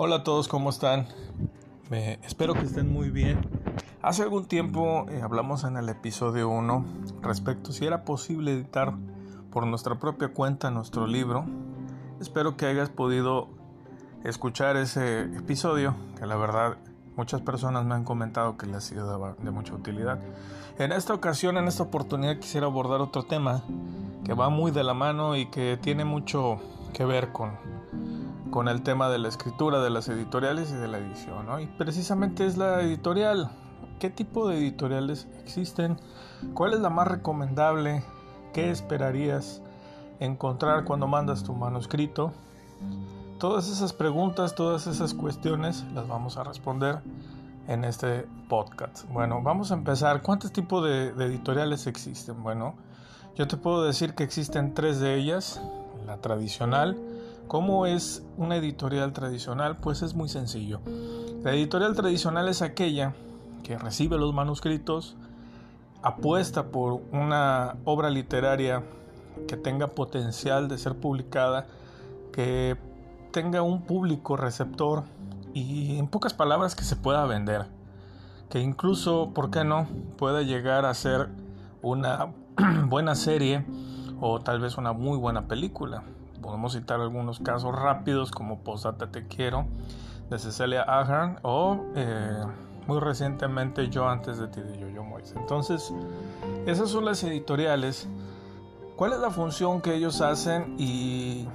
Hola a todos, ¿cómo están? espero que estén muy bien. Hace algún tiempo eh, hablamos en el episodio 1 respecto si era posible editar por nuestra propia cuenta nuestro libro. Espero que hayas podido escuchar ese episodio, que la verdad muchas personas me han comentado que les ha sido de mucha utilidad. En esta ocasión, en esta oportunidad, quisiera abordar otro tema que va muy de la mano y que tiene mucho que ver con, con el tema de la escritura, de las editoriales y de la edición. Y precisamente es la editorial. ¿Qué tipo de editoriales existen? ¿Cuál es la más recomendable? ¿Qué esperarías encontrar cuando mandas tu manuscrito? Todas esas preguntas, todas esas cuestiones las vamos a responder en este podcast. Bueno, vamos a empezar. ¿Cuántos tipos de, editoriales existen? Bueno, yo te puedo decir que existen tres de ellas. La tradicional, ¿Cómo es una editorial tradicional? Pues es muy sencillo. La editorial tradicional es aquella que recibe los manuscritos, apuesta por una obra literaria que tenga potencial de ser publicada, que tenga un público receptor y en pocas palabras que se pueda vender. Que incluso, ¿por qué no?, pueda llegar a ser una buena serie o tal vez una muy buena película. Podemos citar algunos casos rápidos como Posata Te Quiero de Cecilia Ahern o eh, muy recientemente Yo antes de ti de Yo-Yo Moise. Entonces, esas son las editoriales. ¿Cuál es la función que ellos hacen y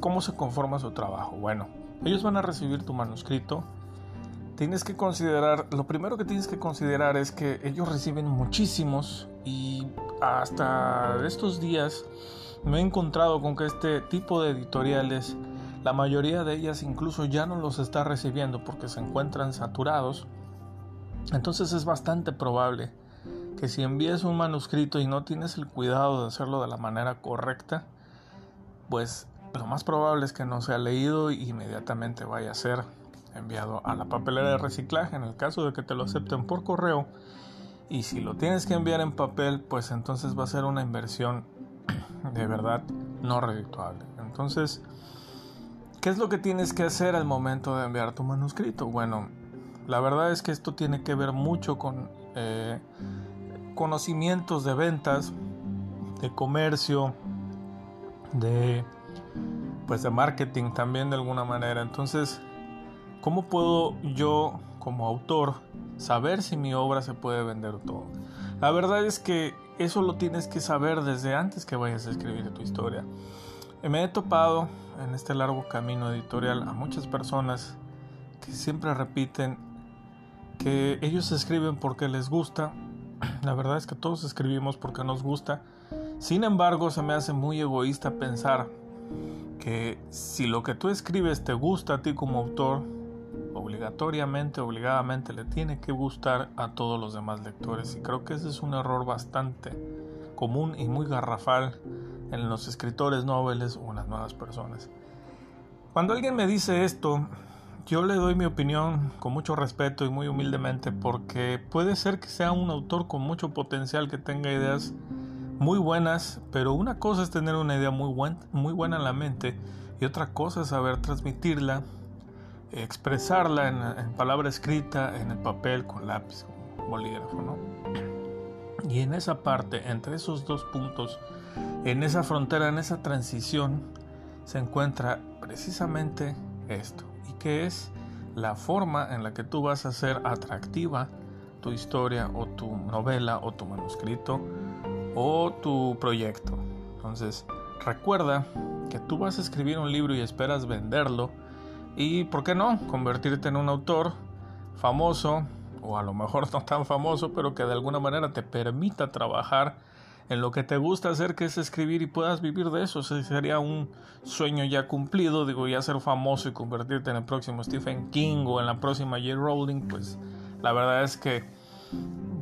cómo se conforma su trabajo? Bueno, ellos van a recibir tu manuscrito. Tienes que considerar, lo primero que tienes que considerar es que ellos reciben muchísimos y hasta estos días me he encontrado con que este tipo de editoriales, la mayoría de ellas incluso ya no los está recibiendo porque se encuentran saturados. Entonces es bastante probable que si envíes un manuscrito y no tienes el cuidado de hacerlo de la manera correcta, pues lo más probable es que no sea leído y inmediatamente vaya a ser enviado a la papelera de reciclaje en el caso de que te lo acepten por correo. Y si lo tienes que enviar en papel, pues entonces va a ser una inversión de verdad no redituable. Entonces, ¿qué es lo que tienes que hacer al momento de enviar tu manuscrito? Bueno, la verdad es que esto tiene que ver mucho con eh, conocimientos de ventas, de comercio, de pues de marketing también de alguna manera. Entonces, ¿cómo puedo yo como autor saber si mi obra se puede vender todo? La verdad es que eso lo tienes que saber desde antes que vayas a escribir tu historia. Me he topado en este largo camino editorial a muchas personas que siempre repiten que ellos escriben porque les gusta. La verdad es que todos escribimos porque nos gusta. Sin embargo, se me hace muy egoísta pensar que si lo que tú escribes te gusta a ti como autor, obligatoriamente, obligadamente le tiene que gustar a todos los demás lectores. Y creo que ese es un error bastante común y muy garrafal en los escritores noveles o en las nuevas personas. Cuando alguien me dice esto, yo le doy mi opinión con mucho respeto y muy humildemente porque puede ser que sea un autor con mucho potencial que tenga ideas muy buenas, pero una cosa es tener una idea muy, muy buena en la mente y otra cosa es saber transmitirla expresarla en, palabra escrita, en el papel, con lápiz, bolígrafo, ¿no? Y en esa parte, entre esos dos puntos, en esa frontera, en esa transición, se encuentra precisamente esto. ¿Y que es? La forma en la que tú vas a hacer atractiva tu historia o tu novela o tu manuscrito o tu proyecto. Entonces, recuerda que tú vas a escribir un libro y esperas venderlo y, ¿por qué no?, convertirte en un autor famoso, o a lo mejor no tan famoso, pero que de alguna manera te permita trabajar en lo que te gusta hacer, que es escribir y puedas vivir de eso. sería un sueño ya cumplido, digo, ya ser famoso y convertirte en el próximo Stephen King o en la próxima J. Rowling, pues la verdad es que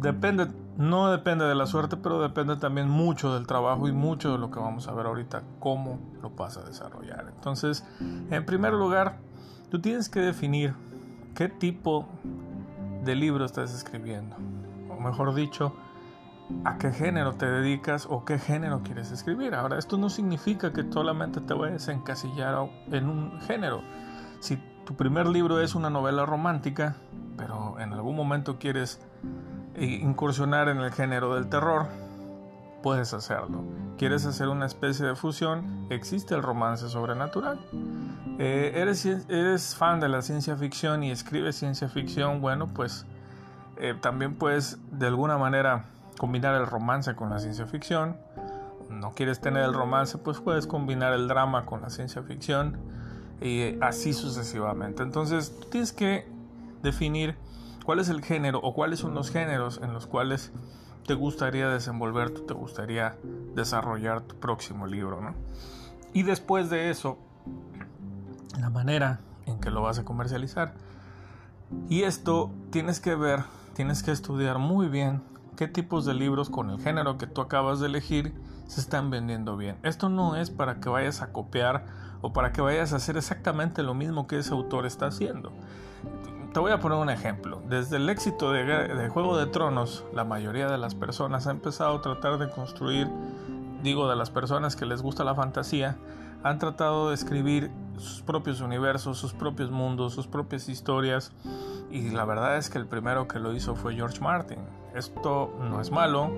depende, no depende de la suerte, pero depende también mucho del trabajo y mucho de lo que vamos a ver ahorita, cómo lo vas a desarrollar. Entonces, en primer lugar, Tú tienes que definir qué tipo de libro estás escribiendo. O mejor dicho, a qué género te dedicas o qué género quieres escribir. Ahora, esto no significa que solamente te vayas a encasillar en un género. Si tu primer libro es una novela romántica, pero en algún momento quieres incursionar en el género del terror, puedes hacerlo. ¿Quieres hacer una especie de fusión? Existe el romance sobrenatural. Eh, ¿eres, ¿Eres fan de la ciencia ficción y escribes ciencia ficción? Bueno, pues eh, también puedes de alguna manera combinar el romance con la ciencia ficción. No quieres tener el romance, pues puedes combinar el drama con la ciencia ficción y así sucesivamente. Entonces tienes que definir cuál es el género o cuáles son los géneros en los cuales te gustaría desenvolver, te gustaría desarrollar tu próximo libro. Y después de eso, la manera en que lo vas a comercializar. Y esto tienes que ver, tienes que estudiar muy bien qué tipos de libros con el género que tú acabas de elegir se están vendiendo bien. Esto no es para que vayas a copiar o para que vayas a hacer exactamente lo mismo que ese autor está haciendo. Te voy a poner un ejemplo. Desde el éxito de, Juego de Tronos, la mayoría de las personas ha empezado a tratar de construir, digo, de las personas que les gusta la fantasía, han tratado de escribir sus propios universos, sus propios mundos, sus propias historias. Y la verdad es que el primero que lo hizo fue George Martin. Esto no es malo,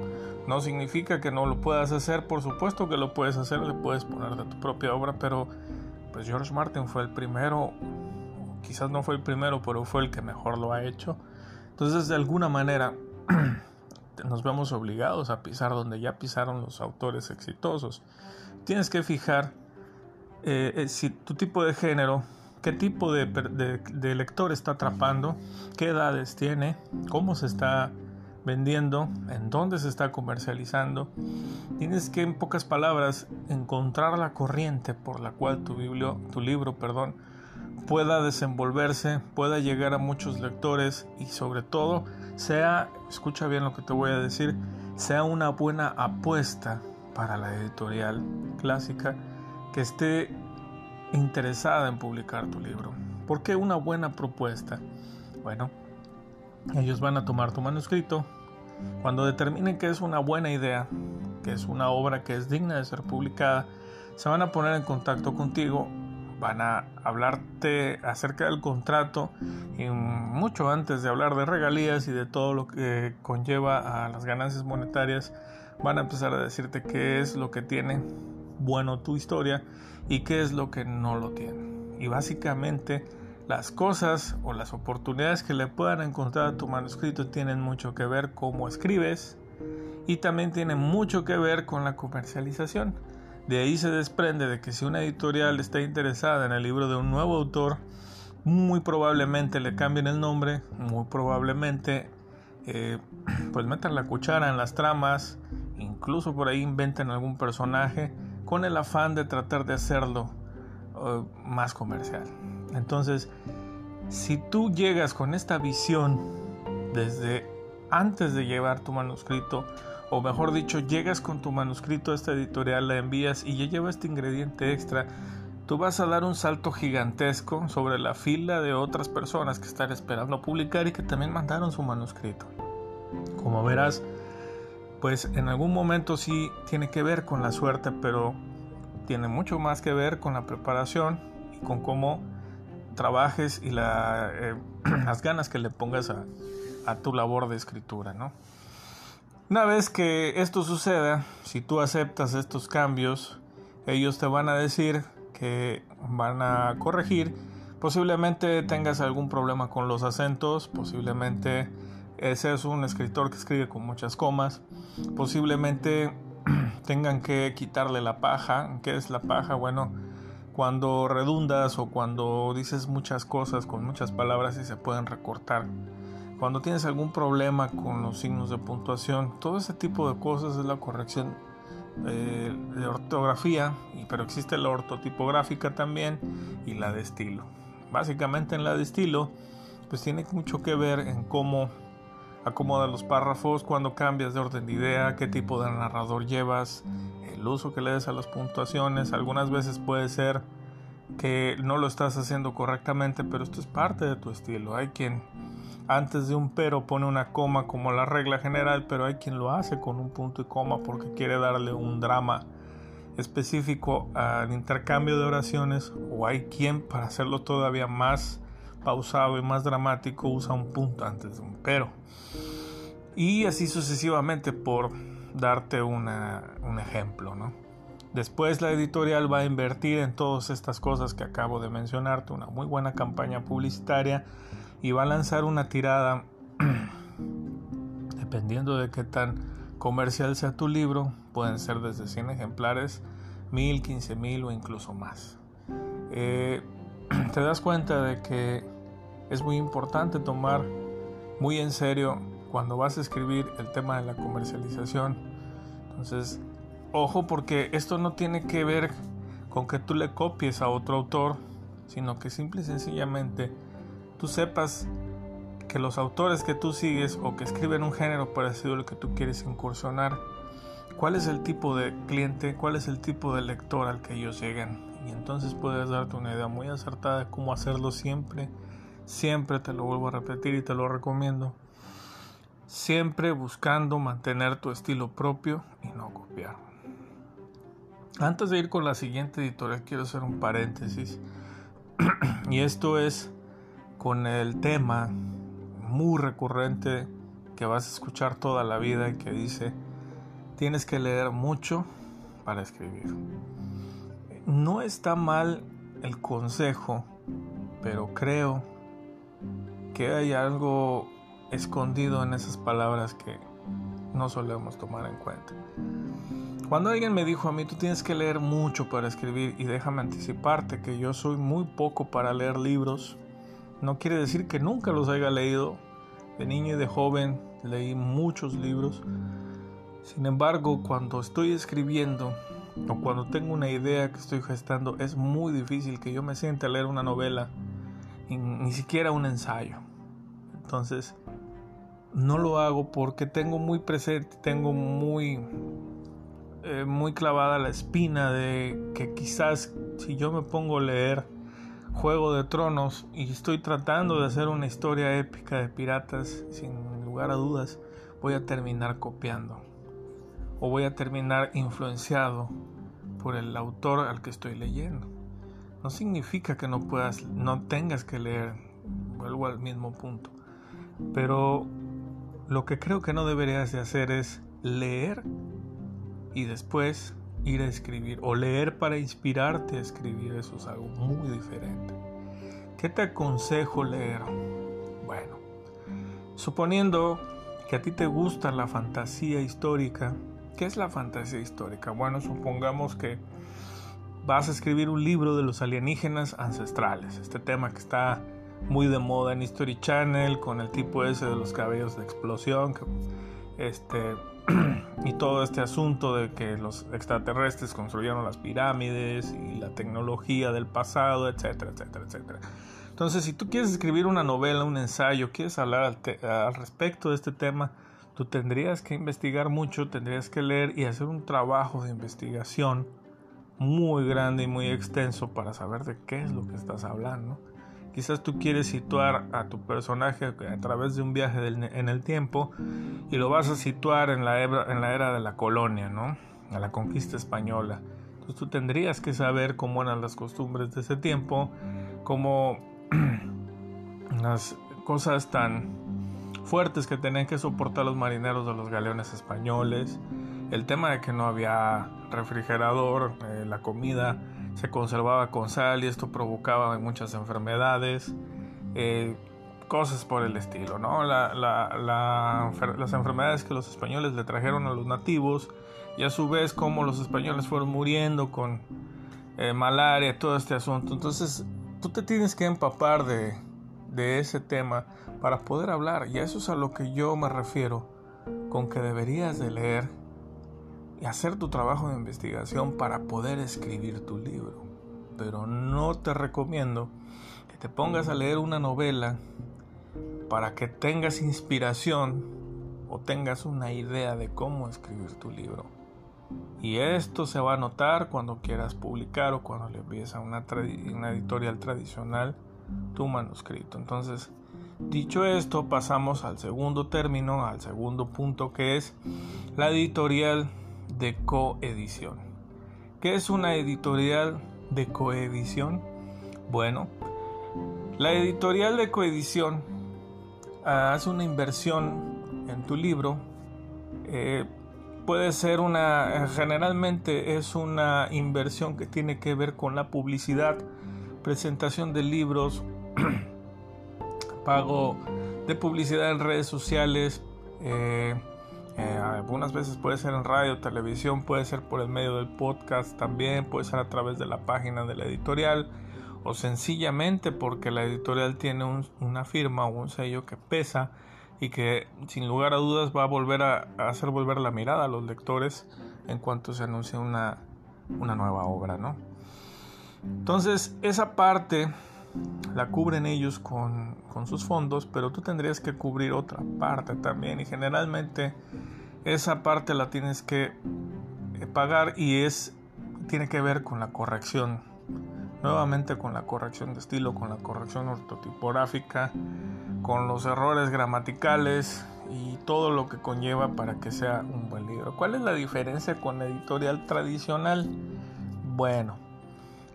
no significa que no lo puedas hacer, por supuesto que lo puedes hacer, le puedes poner de tu propia obra, pero pues George Martin fue el primero, quizás no fue el primero, pero fue el que mejor lo ha hecho. Entonces, de alguna manera, nos vemos obligados a pisar donde ya pisaron los autores exitosos. Tienes que fijar eh, eh, si tu tipo de género, qué tipo de, lector está atrapando, qué edades tiene, cómo se está vendiendo, en dónde se está comercializando. Tienes que, en pocas palabras, encontrar la corriente por la cual tu, tu libro perdón, pueda desenvolverse, pueda llegar a muchos lectores y sobre todo sea, escucha bien lo que te voy a decir, sea una buena apuesta para la editorial clásica que esté interesada en publicar tu libro. ¿Por qué una buena propuesta? Bueno, ellos van a tomar tu manuscrito. Cuando determinen que es una buena idea, que es una obra que es digna de ser publicada, se van a poner en contacto contigo, van a hablarte acerca del contrato y mucho antes de hablar de regalías y de todo lo que conlleva a las ganancias monetarias, van a empezar a decirte qué es lo que tiene bueno tu historia y qué es lo que no lo tiene. Y básicamente las cosas o las oportunidades que le puedan encontrar a tu manuscrito tienen mucho que ver cómo escribes y también tienen mucho que ver con la comercialización. De ahí se desprende de que si una editorial está interesada en el libro de un nuevo autor, muy probablemente le cambien el nombre, muy probablemente eh, pues metan la cuchara en las tramas, incluso por ahí inventen algún personaje con el afán de tratar de hacerlo eh, más comercial. Entonces, si tú llegas con esta visión desde antes de llevar tu manuscrito, o mejor dicho, llegas con tu manuscrito a esta editorial, la envías y ya lleva este ingrediente extra, tú vas a dar un salto gigantesco sobre la fila de otras personas que están esperando publicar y que también mandaron su manuscrito. Como verás, pues en algún momento sí tiene que ver con la suerte, pero tiene mucho más que ver con la preparación y con cómo trabajes y eh, las ganas que le pongas a, tu labor de escritura, ¿no? Una vez que esto suceda, si tú aceptas estos cambios, ellos te van a decir que van a corregir. Posiblemente tengas algún problema con los acentos, posiblemente seas un escritor que escribe con muchas comas, posiblemente tengan que quitarle la paja. ¿Qué es la paja? Bueno, cuando redundas o cuando dices muchas cosas con muchas palabras y se pueden recortar. Cuando tienes algún problema con los signos de puntuación, todo ese tipo de cosas es la corrección eh, de ortografía, pero existe la ortotipográfica también y la de estilo. Básicamente en la de estilo, pues tiene mucho que ver en cómo acomoda los párrafos, cuando cambias de orden de idea, qué tipo de narrador llevas, el uso que le des a las puntuaciones. Algunas veces puede ser que no lo estás haciendo correctamente, pero esto es parte de tu estilo. Hay quien antes de un pero pone una coma como la regla general, pero hay quien lo hace con un punto y coma porque quiere darle un drama específico al intercambio de oraciones o hay quien para hacerlo todavía más pausado y más dramático usa un punto antes de un pero. Y así sucesivamente por darte un ejemplo, ¿no? Después la editorial va a invertir en todas estas cosas que acabo de mencionarte, una muy buena campaña publicitaria y va a lanzar una tirada, dependiendo de qué tan comercial sea tu libro, pueden ser desde 100 ejemplares, 1000, 15 mil o incluso más. Eh, te das cuenta de que es muy importante tomar muy en serio cuando vas a escribir el tema de la comercialización. Entonces, Ojo porque esto no tiene que ver con que tú le copies a otro autor, sino que simple y sencillamente tú sepas que los autores que tú sigues o que escriben un género parecido al que tú quieres incursionar, cuál es el tipo de cliente, cuál es el tipo de lector al que ellos llegan. Y entonces puedes darte una idea muy acertada de cómo hacerlo siempre. Siempre te lo vuelvo a repetir y te lo recomiendo. Siempre buscando mantener tu estilo propio y no copiar. Antes de ir con la siguiente editorial, quiero hacer un paréntesis. y esto es con el tema muy recurrente que vas a escuchar toda la vida y que dice, tienes que leer mucho para escribir. No está mal el consejo, pero creo que hay algo escondido en esas palabras que no solemos tomar en cuenta. Cuando alguien me dijo a mí, tú tienes que leer mucho para escribir, y déjame anticiparte que yo soy muy poco para leer libros, no quiere decir que nunca los haya leído. De niño y de joven leí muchos libros. Sin embargo, cuando estoy escribiendo o cuando tengo una idea que estoy gestando, es muy difícil que yo me siente a leer una novela, ni siquiera un ensayo. Entonces, no lo hago porque tengo muy presente, tengo muy eh, muy clavada la espina de que quizás si yo me pongo a leer Juego de Tronos y estoy tratando de hacer una historia épica de piratas, sin lugar a dudas, voy a terminar copiando o voy a terminar influenciado por el autor al que estoy leyendo. No significa que no puedas, no tengas que leer, vuelvo al mismo punto. Pero lo que creo que no deberías de hacer es leer y después ir a escribir o leer para inspirarte a escribir, eso es algo muy diferente. ¿Qué te aconsejo leer? Bueno, suponiendo que a ti te gusta la fantasía histórica, ¿qué es la fantasía histórica? Bueno, supongamos que vas a escribir un libro de los alienígenas ancestrales, este tema que está muy de moda en History Channel con el tipo ese de los cabellos de explosión, este y todo este asunto de que los extraterrestres construyeron las pirámides y la tecnología del pasado, etcétera, etcétera, etcétera. Entonces, si tú quieres escribir una novela, un ensayo, quieres hablar al, respecto de este tema, tú tendrías que investigar mucho, tendrías que leer y hacer un trabajo de investigación muy grande y muy extenso para saber de qué es lo que estás hablando. Quizás tú quieres situar a tu personaje a través de un viaje en el tiempo y lo vas a situar en la, era, de la colonia, ¿no? A la conquista española. Entonces tú tendrías que saber cómo eran las costumbres de ese tiempo, cómo las cosas tan fuertes que tenían que soportar los marineros de los galeones españoles, el tema de que no había refrigerador, eh, la comida se conservaba con sal y esto provocaba muchas enfermedades, eh, cosas por el estilo, ¿no? las enfermedades que los españoles le trajeron a los nativos y a su vez cómo los españoles fueron muriendo con eh, malaria, todo este asunto. Entonces tú te tienes que empapar de, de ese tema para poder hablar y a eso es a lo que yo me refiero con que deberías de leer y hacer tu trabajo de investigación para poder escribir tu libro. Pero no te recomiendo que te pongas a leer una novela para que tengas inspiración o tengas una idea de cómo escribir tu libro. Y esto se va a notar cuando quieras publicar o cuando le envíes a una, una editorial tradicional tu manuscrito. Entonces, dicho esto, pasamos al segundo término, al segundo punto que es la editorial de coedición. ¿Qué es una editorial de coedición? Bueno, la editorial de coedición ah, hace una inversión en tu libro. Eh, puede ser una, generalmente es una inversión que tiene que ver con la publicidad, presentación de libros, pago de publicidad en redes sociales, eh, eh, algunas veces puede ser en radio, televisión, puede ser por el medio del podcast también, puede ser a través de la página de la editorial o sencillamente porque la editorial tiene una firma o un sello que pesa y que sin lugar a dudas va a volver a, hacer volver la mirada a los lectores en cuanto se anuncie una, una nueva obra, ¿no? Entonces, esa parte la cubren ellos con, con, sus fondos, pero tú tendrías que cubrir otra parte también y generalmente esa parte la tienes que eh, pagar y es tiene que ver con la corrección nuevamente con la corrección de estilo, con la corrección ortotipográfica, con los errores gramaticales y todo lo que conlleva para que sea un buen libro. ¿Cuál es la diferencia con la editorial tradicional? Bueno,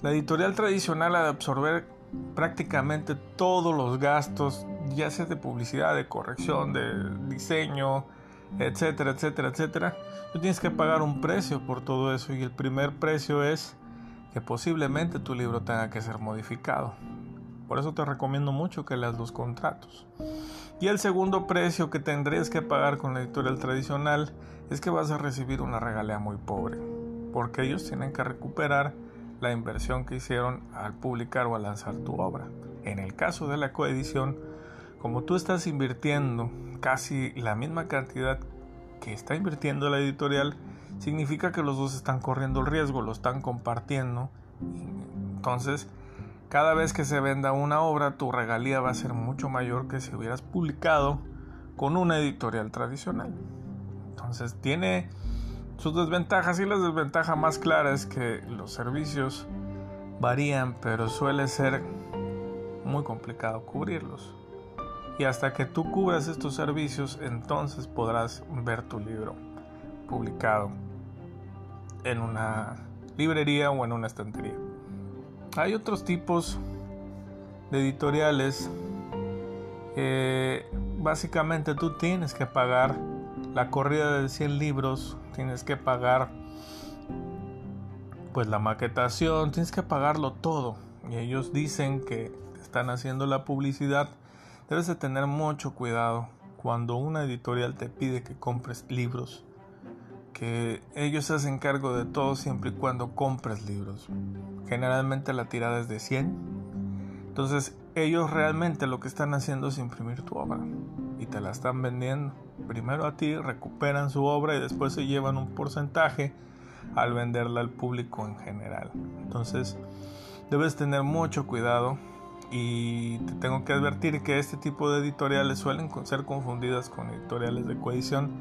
la editorial tradicional ha de absorber prácticamente todos los gastos, ya sea de publicidad, de corrección, de diseño, etcétera, etcétera, etcétera. Tú tienes que pagar un precio por todo eso y el primer precio es que posiblemente tu libro tenga que ser modificado. Por eso te recomiendo mucho que leas los contratos. Y el segundo precio que tendrías que pagar con la editorial tradicional es que vas a recibir una regalía muy pobre, porque ellos tienen que recuperar la inversión que hicieron al publicar o al lanzar tu obra. En el caso de la coedición, como tú estás invirtiendo casi la misma cantidad que está invirtiendo la editorial, significa que los dos están corriendo el riesgo, lo están compartiendo. Entonces, cada vez que se venda una obra, tu regalía va a ser mucho mayor que si hubieras publicado con una editorial tradicional. Entonces, tiene sus desventajas y la desventaja más clara es que los servicios varían, pero suele ser muy complicado cubrirlos. Y hasta que tú cubras estos servicios, entonces podrás ver tu libro publicado en una librería o en una estantería. Hay otros tipos de editoriales. básicamente tú tienes que pagar la corrida de 100 libros, tienes que pagar pues la maquetación, tienes que pagarlo todo. Y ellos dicen que están haciendo la publicidad. Debes de tener mucho cuidado cuando una editorial te pide que compres libros que ellos se hacen cargo de todo siempre y cuando compres libros. Generalmente la tirada es de 100. Entonces ellos realmente lo que están haciendo es imprimir tu obra y te la están vendiendo. Primero a ti, recuperan su obra y después se llevan un porcentaje al venderla al público en general. Entonces debes tener mucho cuidado y te tengo que advertir que este tipo de editoriales suelen ser confundidas con editoriales de coedición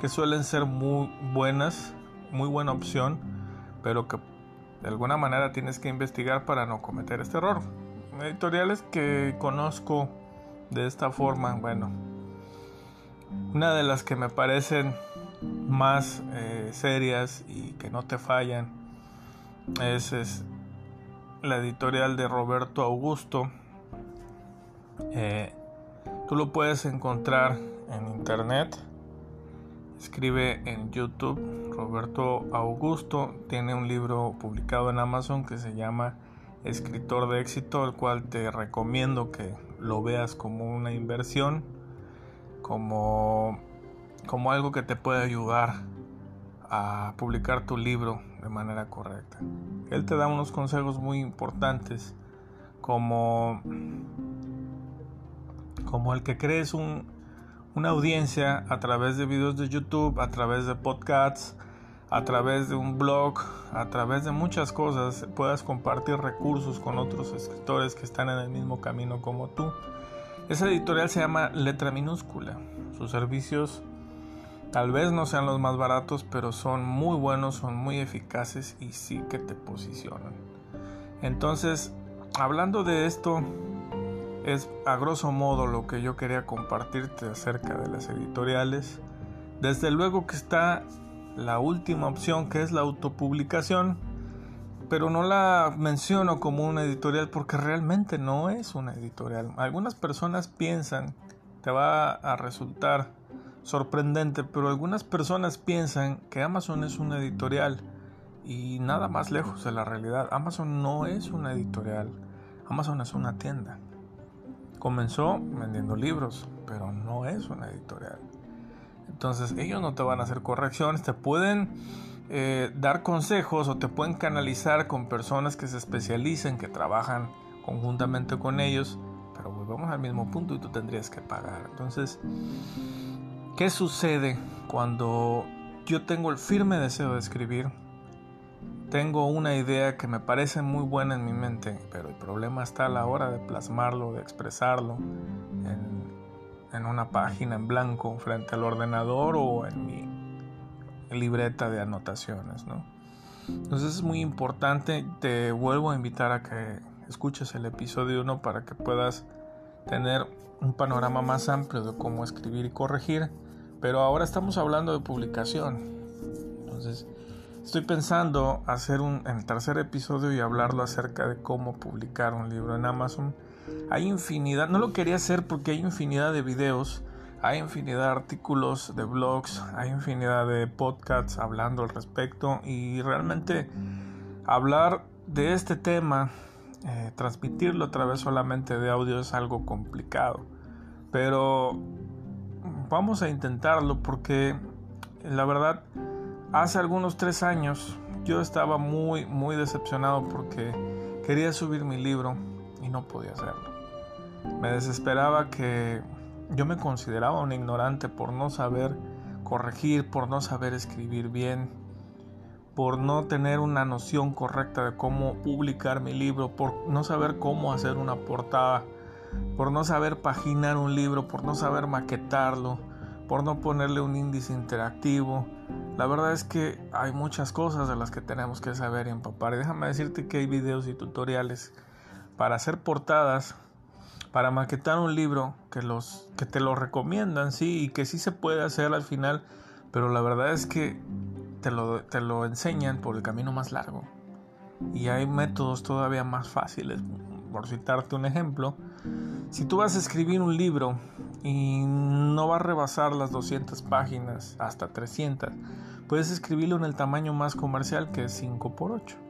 que suelen ser muy buenas, muy buena opción, pero que de alguna manera tienes que investigar para no cometer este error. Editoriales que conozco de esta forma, bueno, una de las que me parecen más eh, serias y que no te fallan es, la editorial de Roberto Augusto. Eh, tú lo puedes encontrar en internet escribe en YouTube. Roberto Augusto tiene un libro publicado en Amazon que se llama Escritor de éxito, el cual te recomiendo que lo veas como una inversión, como, como algo que te puede ayudar a publicar tu libro de manera correcta. Él te da unos consejos muy importantes como, como el que crees un, una audiencia a través de videos de YouTube, a través de podcasts, a través de un blog, a través de muchas cosas, puedas compartir recursos con otros escritores que están en el mismo camino como tú. Esa editorial se llama Letra Minúscula. Sus servicios tal vez no sean los más baratos, pero son muy buenos, son muy eficaces y sí que te posicionan. Entonces, hablando de esto, es a grosso modo lo que yo quería compartirte acerca de las editoriales. Desde luego que está la última opción que es la autopublicación, pero no la menciono como una editorial porque realmente no es una editorial. Algunas personas piensan, te va a resultar sorprendente, pero algunas personas piensan que Amazon es una editorial y nada más lejos de la realidad. Amazon no es una editorial, Amazon es una tienda. Comenzó vendiendo libros, pero no es una editorial. Entonces ellos no te van a hacer correcciones, te pueden eh, dar consejos o te pueden canalizar con personas que se especialicen, que trabajan conjuntamente con ellos, pero volvemos al mismo punto y tú tendrías que pagar. Entonces, ¿qué sucede cuando yo tengo el firme deseo de escribir? Tengo una idea que me parece muy buena en mi mente, pero el problema está a la hora de plasmarlo, de expresarlo en, en una página en blanco frente al ordenador o en mi libreta de anotaciones, ¿no? Entonces es muy importante, te vuelvo a invitar a que escuches el episodio 1 para que puedas tener un panorama más amplio de cómo escribir y corregir, pero ahora estamos hablando de publicación. Entonces, estoy pensando hacer un el tercer episodio y hablarlo acerca de cómo publicar un libro en Amazon. Hay infinidad, no lo quería hacer porque hay infinidad de videos hay infinidad de artículos de blogs, hay infinidad de podcasts hablando al respecto y realmente hablar de este tema, eh, transmitirlo a través solamente de audio es algo complicado. Pero vamos a intentarlo porque la verdad hace algunos tres años yo estaba muy muy decepcionado porque quería subir mi libro y no podía hacerlo. Me desesperaba que yo me consideraba un ignorante por no saber corregir, por no saber escribir bien, por no tener una noción correcta de cómo publicar mi libro, por no saber cómo hacer una portada, por no saber paginar un libro, por no saber maquetarlo, por no ponerle un índice interactivo. La verdad es que hay muchas cosas de las que tenemos que saber y empapar. Déjame decirte que hay videos y tutoriales para hacer portadas para maquetar un libro que los que te lo recomiendan, sí, y que sí se puede hacer al final, pero la verdad es que te lo, te lo enseñan por el camino más largo. Y hay métodos todavía más fáciles. Por citarte un ejemplo, si tú vas a escribir un libro y no va a rebasar las 200 páginas, hasta 300, puedes escribirlo en el tamaño más comercial que es 5 x 8.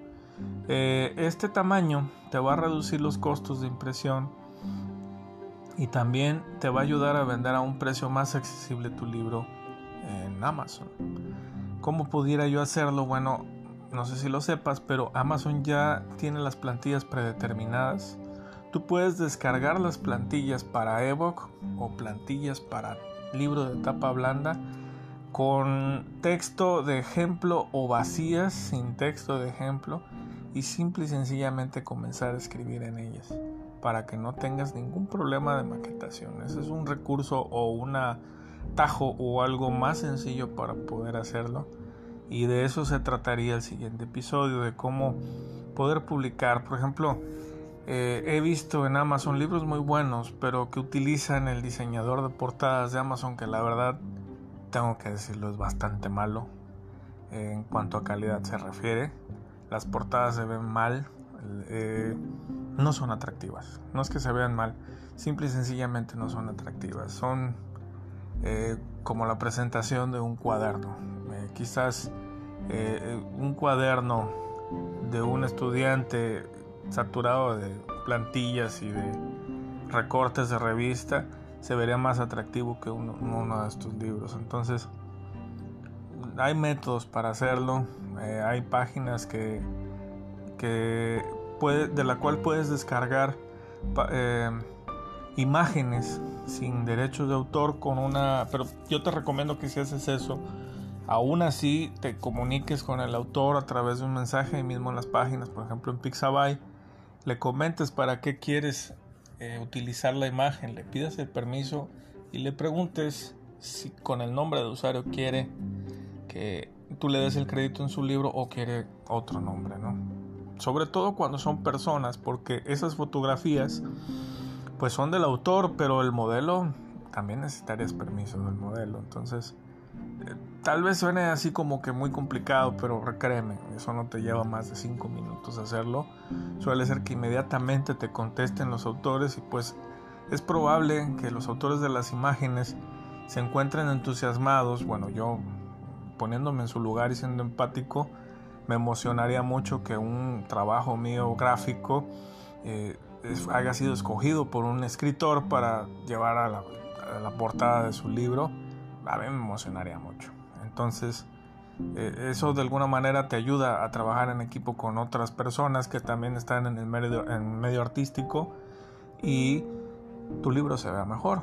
Este tamaño te va a reducir los costos de impresión y también te va a ayudar a vender a un precio más accesible tu libro en Amazon. ¿Cómo pudiera yo hacerlo? Bueno, no sé si lo sepas, pero Amazon ya tiene las plantillas predeterminadas. Tú puedes descargar las plantillas para ebook o plantillas para libro de tapa blanda con texto de ejemplo o vacías sin texto de ejemplo y simple y sencillamente comenzar a escribir en ellas para que no tengas ningún problema de maquetación. Ese es un recurso o un tajo o algo más sencillo para poder hacerlo. Y de eso se trataría el siguiente episodio, de cómo poder publicar. Por ejemplo, eh, he visto en Amazon libros muy buenos, pero que utilizan el diseñador de portadas de Amazon, que la verdad, tengo que decirlo, es bastante malo en cuanto a calidad se refiere. Las portadas se ven mal. Eh, no son atractivas. No es que se vean mal, simple y sencillamente no son atractivas. Son eh, como la presentación de un cuaderno. Eh, quizás eh, un cuaderno de un estudiante saturado de plantillas y de recortes de revista se vería más atractivo que uno, uno de estos libros. Entonces, hay métodos para hacerlo. Hay páginas que, que de la cual puedes descargar eh, imágenes sin derechos de autor con una... Pero yo te recomiendo que si haces eso, aún así te comuniques con el autor a través de un mensaje mismo en las páginas, por ejemplo en Pixabay, le comentes para qué quieres eh, utilizar la imagen, le pidas el permiso y le preguntes si con el nombre de usuario quiere que tú le des el crédito en su libro o quiere otro nombre, ¿no? sobre todo cuando son personas, porque esas fotografías pues son del autor, pero el modelo también necesitarías permiso del modelo. Entonces, eh, Tal vez suene así como que muy complicado, pero créeme, eso no te lleva más de 5 minutos hacerlo. Suele ser que inmediatamente te contesten los autores y pues es probable que los autores de las imágenes se encuentren entusiasmados. Bueno, yo poniéndome en su lugar y siendo empático, me emocionaría mucho que un trabajo mío gráfico eh, haya sido escogido por un escritor para llevar a la, portada de su libro. A mí me emocionaría mucho. Entonces, eh, eso de alguna manera te ayuda a trabajar en equipo con otras personas que también están en el medio, medio artístico y tu libro se vea mejor.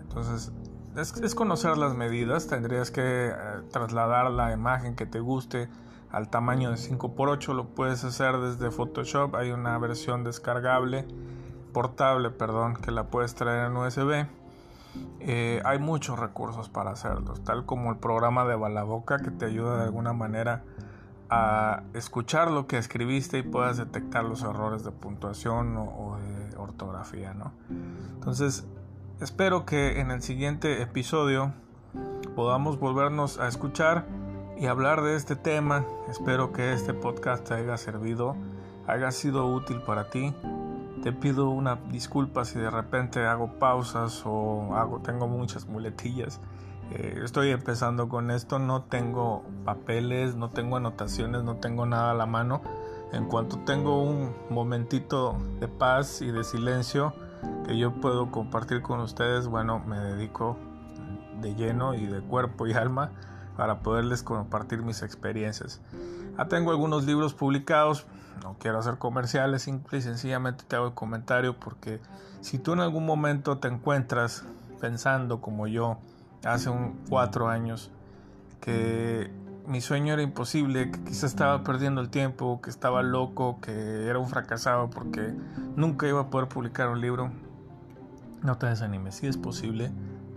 Entonces, es, conocer las medidas, tendrías que eh, trasladar la imagen que te guste al tamaño de 5x8, lo puedes hacer desde Photoshop, hay una versión descargable, portable, perdón, que la puedes traer en USB. Eh, hay muchos recursos para hacerlo, tal como el programa de Balaboca que te ayuda de alguna manera a escuchar lo que escribiste y puedas detectar los errores de puntuación o, de ortografía, ¿no? Entonces, espero que en el siguiente episodio podamos volvernos a escuchar y hablar de este tema. Espero que este podcast te haya servido, haya sido útil para ti. Te pido una disculpa si de repente hago pausas o hago, tengo muchas muletillas. Eh, estoy empezando con esto, no tengo papeles, no tengo anotaciones, no tengo nada a la mano. En cuanto tengo un momentito de paz y de silencio que yo puedo compartir con ustedes, bueno, me dedico de lleno y de cuerpo y alma para poderles compartir mis experiencias. Ya tengo algunos libros publicados, no quiero hacer comerciales, simple y sencillamente te hago el comentario porque si tú en algún momento te encuentras pensando como yo hace un cuatro años que mi sueño era imposible, que quizás estaba perdiendo el tiempo, que estaba loco, que era un fracasado porque nunca iba a poder publicar un libro, no te desanimes, si es posible.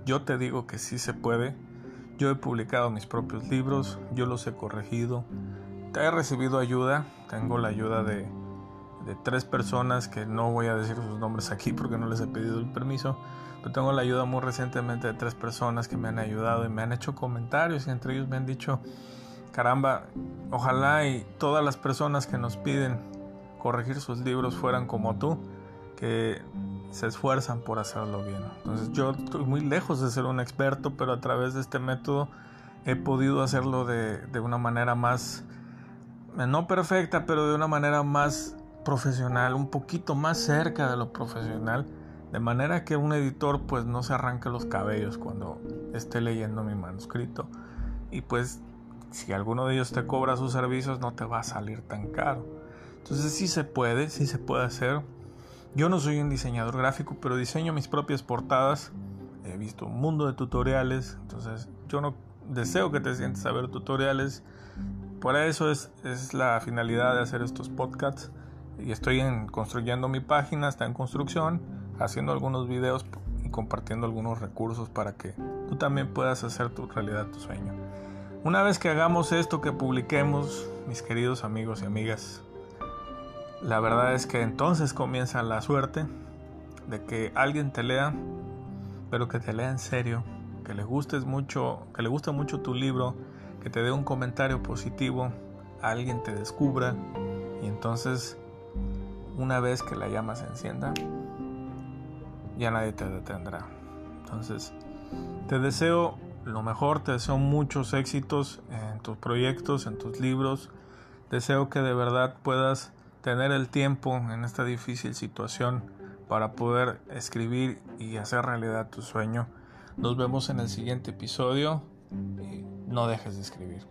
Yo te digo que sí se puede. Yo he publicado mis propios libros, yo los he corregido, he recibido ayuda, tengo la ayuda de, de tres personas que no voy a decir sus nombres aquí porque no les he pedido el permiso, pero tengo la ayuda muy recientemente de tres personas que me han ayudado y me han hecho comentarios y entre ellos me han dicho, caramba, ojalá y todas las personas que nos piden corregir sus libros fueran como tú, que se esfuerzan por hacerlo bien. Entonces yo estoy muy lejos de ser un experto, pero a través de este método he podido hacerlo de, de una manera más, no perfecta, pero de una manera más profesional, un poquito más cerca de lo profesional, de manera que un editor pues no se arranque los cabellos cuando esté leyendo mi manuscrito. Y pues si alguno de ellos te cobra sus servicios no te va a salir tan caro. Entonces sí se puede, sí se puede hacer yo no soy un diseñador gráfico, pero diseño mis propias portadas. He visto un mundo de tutoriales, entonces yo no deseo que te sientes a ver tutoriales. Por eso es, es la finalidad de hacer estos podcasts. Y estoy en, construyendo mi página, está en construcción, haciendo algunos videos y compartiendo algunos recursos para que tú también puedas hacer tu realidad tu sueño. Una vez que hagamos esto, que publiquemos, mis queridos amigos y amigas, la verdad es que entonces comienza la suerte de que alguien te lea, pero que te lea en serio, que le gustes mucho, que le guste mucho tu libro, que te dé un comentario positivo, alguien te descubra y entonces una vez que la llama se encienda, ya nadie te detendrá. Entonces, te deseo lo mejor, te deseo muchos éxitos en tus proyectos, en tus libros. Deseo que de verdad puedas tener el tiempo en esta difícil situación para poder escribir y hacer realidad tu sueño. Nos vemos en el siguiente episodio. No dejes de escribir.